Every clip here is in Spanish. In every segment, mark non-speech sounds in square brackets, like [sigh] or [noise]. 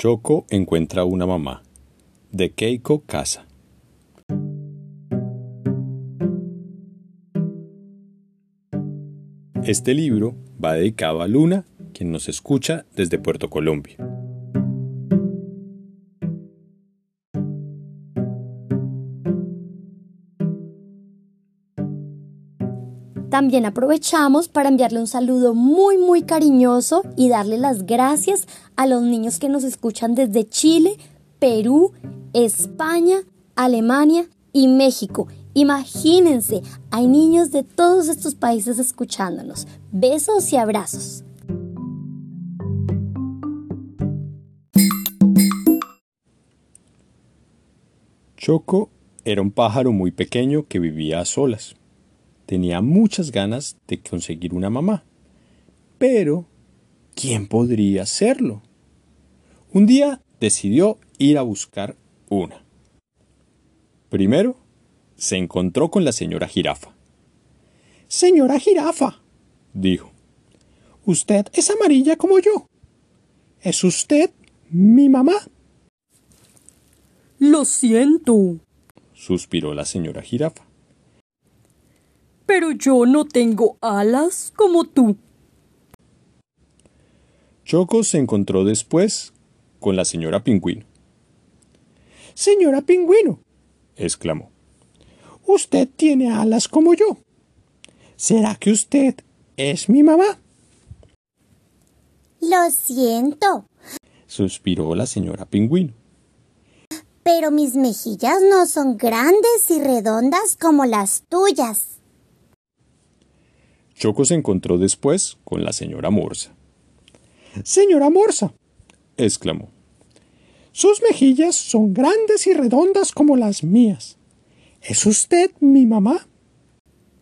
Choco encuentra una mamá de Keiko Casa. Este libro va dedicado a Luna, quien nos escucha desde Puerto Colombia. También aprovechamos para enviarle un saludo muy muy cariñoso y darle las gracias a los niños que nos escuchan desde Chile, Perú, España, Alemania y México. Imagínense, hay niños de todos estos países escuchándonos. Besos y abrazos. Choco era un pájaro muy pequeño que vivía a solas. Tenía muchas ganas de conseguir una mamá. Pero, ¿quién podría hacerlo? Un día decidió ir a buscar una. Primero, se encontró con la señora jirafa. Señora jirafa, dijo, usted es amarilla como yo. ¿Es usted mi mamá? Lo siento, suspiró la señora jirafa. Pero yo no tengo alas como tú. Choco se encontró después con la señora Pingüino. Señora Pingüino, exclamó, usted tiene alas como yo. ¿Será que usted es mi mamá? Lo siento, suspiró la señora Pingüino. Pero mis mejillas no son grandes y redondas como las tuyas. Choco se encontró después con la señora Morsa. Señora Morsa, exclamó, sus mejillas son grandes y redondas como las mías. ¿Es usted mi mamá?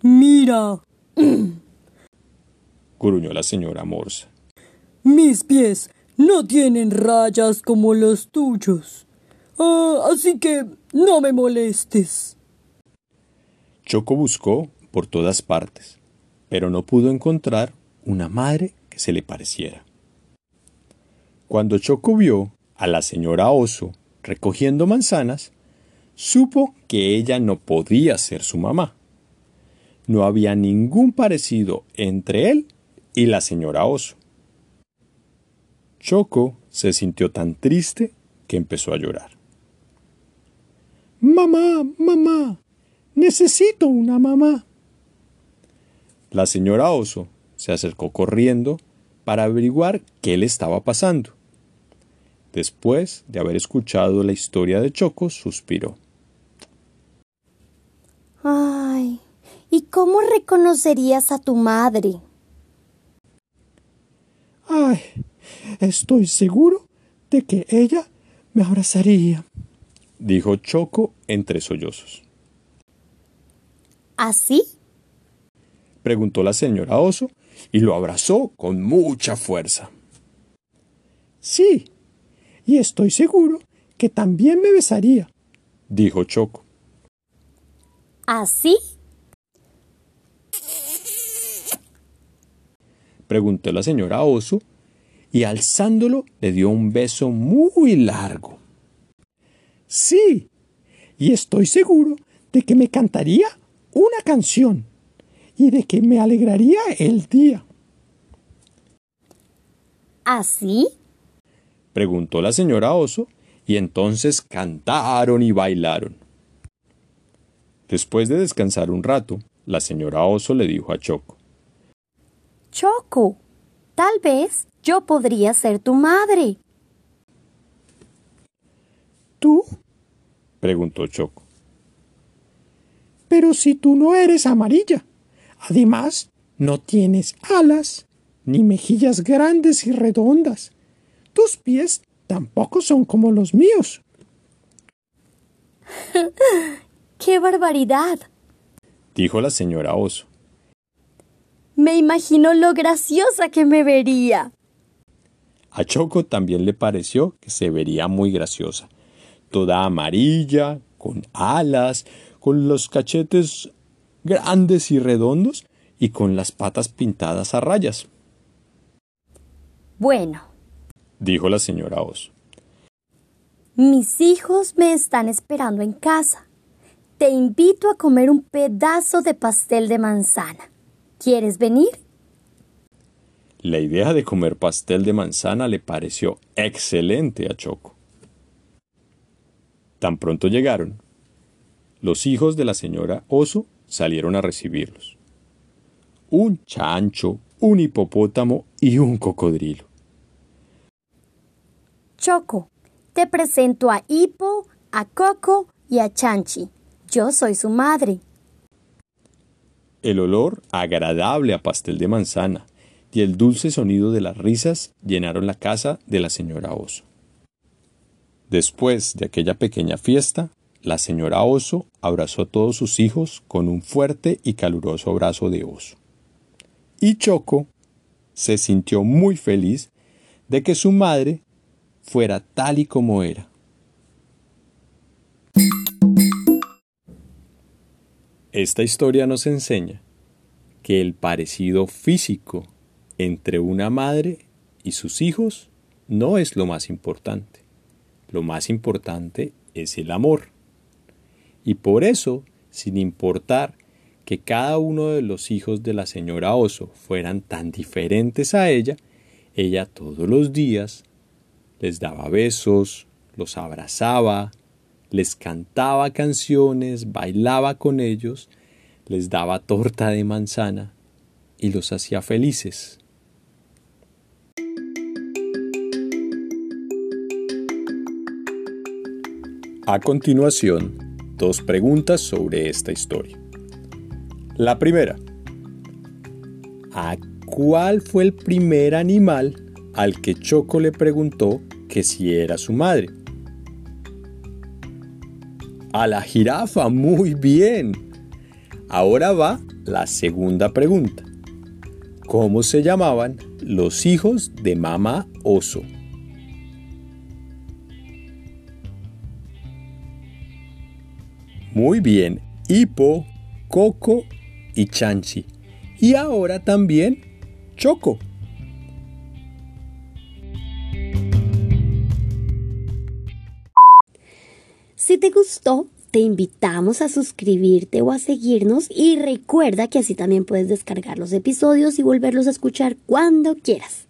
Mira, [clears throat] gruñó la señora Morsa. Mis pies no tienen rayas como los tuyos. Ah, así que no me molestes. Choco buscó por todas partes pero no pudo encontrar una madre que se le pareciera. Cuando Choco vio a la señora Oso recogiendo manzanas, supo que ella no podía ser su mamá. No había ningún parecido entre él y la señora Oso. Choco se sintió tan triste que empezó a llorar. Mamá, mamá, necesito una mamá. La señora Oso se acercó corriendo para averiguar qué le estaba pasando. Después de haber escuchado la historia de Choco, suspiró. Ay, ¿y cómo reconocerías a tu madre? Ay, estoy seguro de que ella me abrazaría, dijo Choco entre sollozos. ¿Así? Preguntó la señora Oso y lo abrazó con mucha fuerza. Sí, y estoy seguro que también me besaría, dijo Choco. ¿Así? preguntó la señora Oso y alzándolo le dio un beso muy largo. Sí, y estoy seguro de que me cantaría una canción y de que me alegraría el día. ¿Así? preguntó la señora Oso, y entonces cantaron y bailaron. Después de descansar un rato, la señora Oso le dijo a Choco. Choco, tal vez yo podría ser tu madre. ¿Tú? preguntó Choco. Pero si tú no eres amarilla. Además, no tienes alas, ni mejillas grandes y redondas. Tus pies tampoco son como los míos. [laughs] ¡Qué barbaridad! dijo la señora oso. Me imagino lo graciosa que me vería. A Choco también le pareció que se vería muy graciosa, toda amarilla, con alas, con los cachetes grandes y redondos y con las patas pintadas a rayas. Bueno, dijo la señora Oso. Mis hijos me están esperando en casa. Te invito a comer un pedazo de pastel de manzana. ¿Quieres venir? La idea de comer pastel de manzana le pareció excelente a Choco. Tan pronto llegaron, los hijos de la señora Oso salieron a recibirlos. Un chancho, un hipopótamo y un cocodrilo. Choco, te presento a Hipo, a Coco y a Chanchi. Yo soy su madre. El olor agradable a pastel de manzana y el dulce sonido de las risas llenaron la casa de la señora Oso. Después de aquella pequeña fiesta, la señora Oso abrazó a todos sus hijos con un fuerte y caluroso abrazo de oso. Y Choco se sintió muy feliz de que su madre fuera tal y como era. Esta historia nos enseña que el parecido físico entre una madre y sus hijos no es lo más importante. Lo más importante es el amor. Y por eso, sin importar que cada uno de los hijos de la señora Oso fueran tan diferentes a ella, ella todos los días les daba besos, los abrazaba, les cantaba canciones, bailaba con ellos, les daba torta de manzana y los hacía felices. A continuación, dos preguntas sobre esta historia. La primera. ¿A cuál fue el primer animal al que Choco le preguntó que si era su madre? A la jirafa, muy bien. Ahora va la segunda pregunta. ¿Cómo se llamaban los hijos de mamá oso? Muy bien, Hipo, Coco y Chanchi. Y ahora también Choco. Si te gustó, te invitamos a suscribirte o a seguirnos y recuerda que así también puedes descargar los episodios y volverlos a escuchar cuando quieras.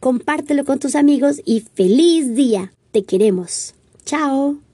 Compártelo con tus amigos y feliz día. Te queremos. Chao.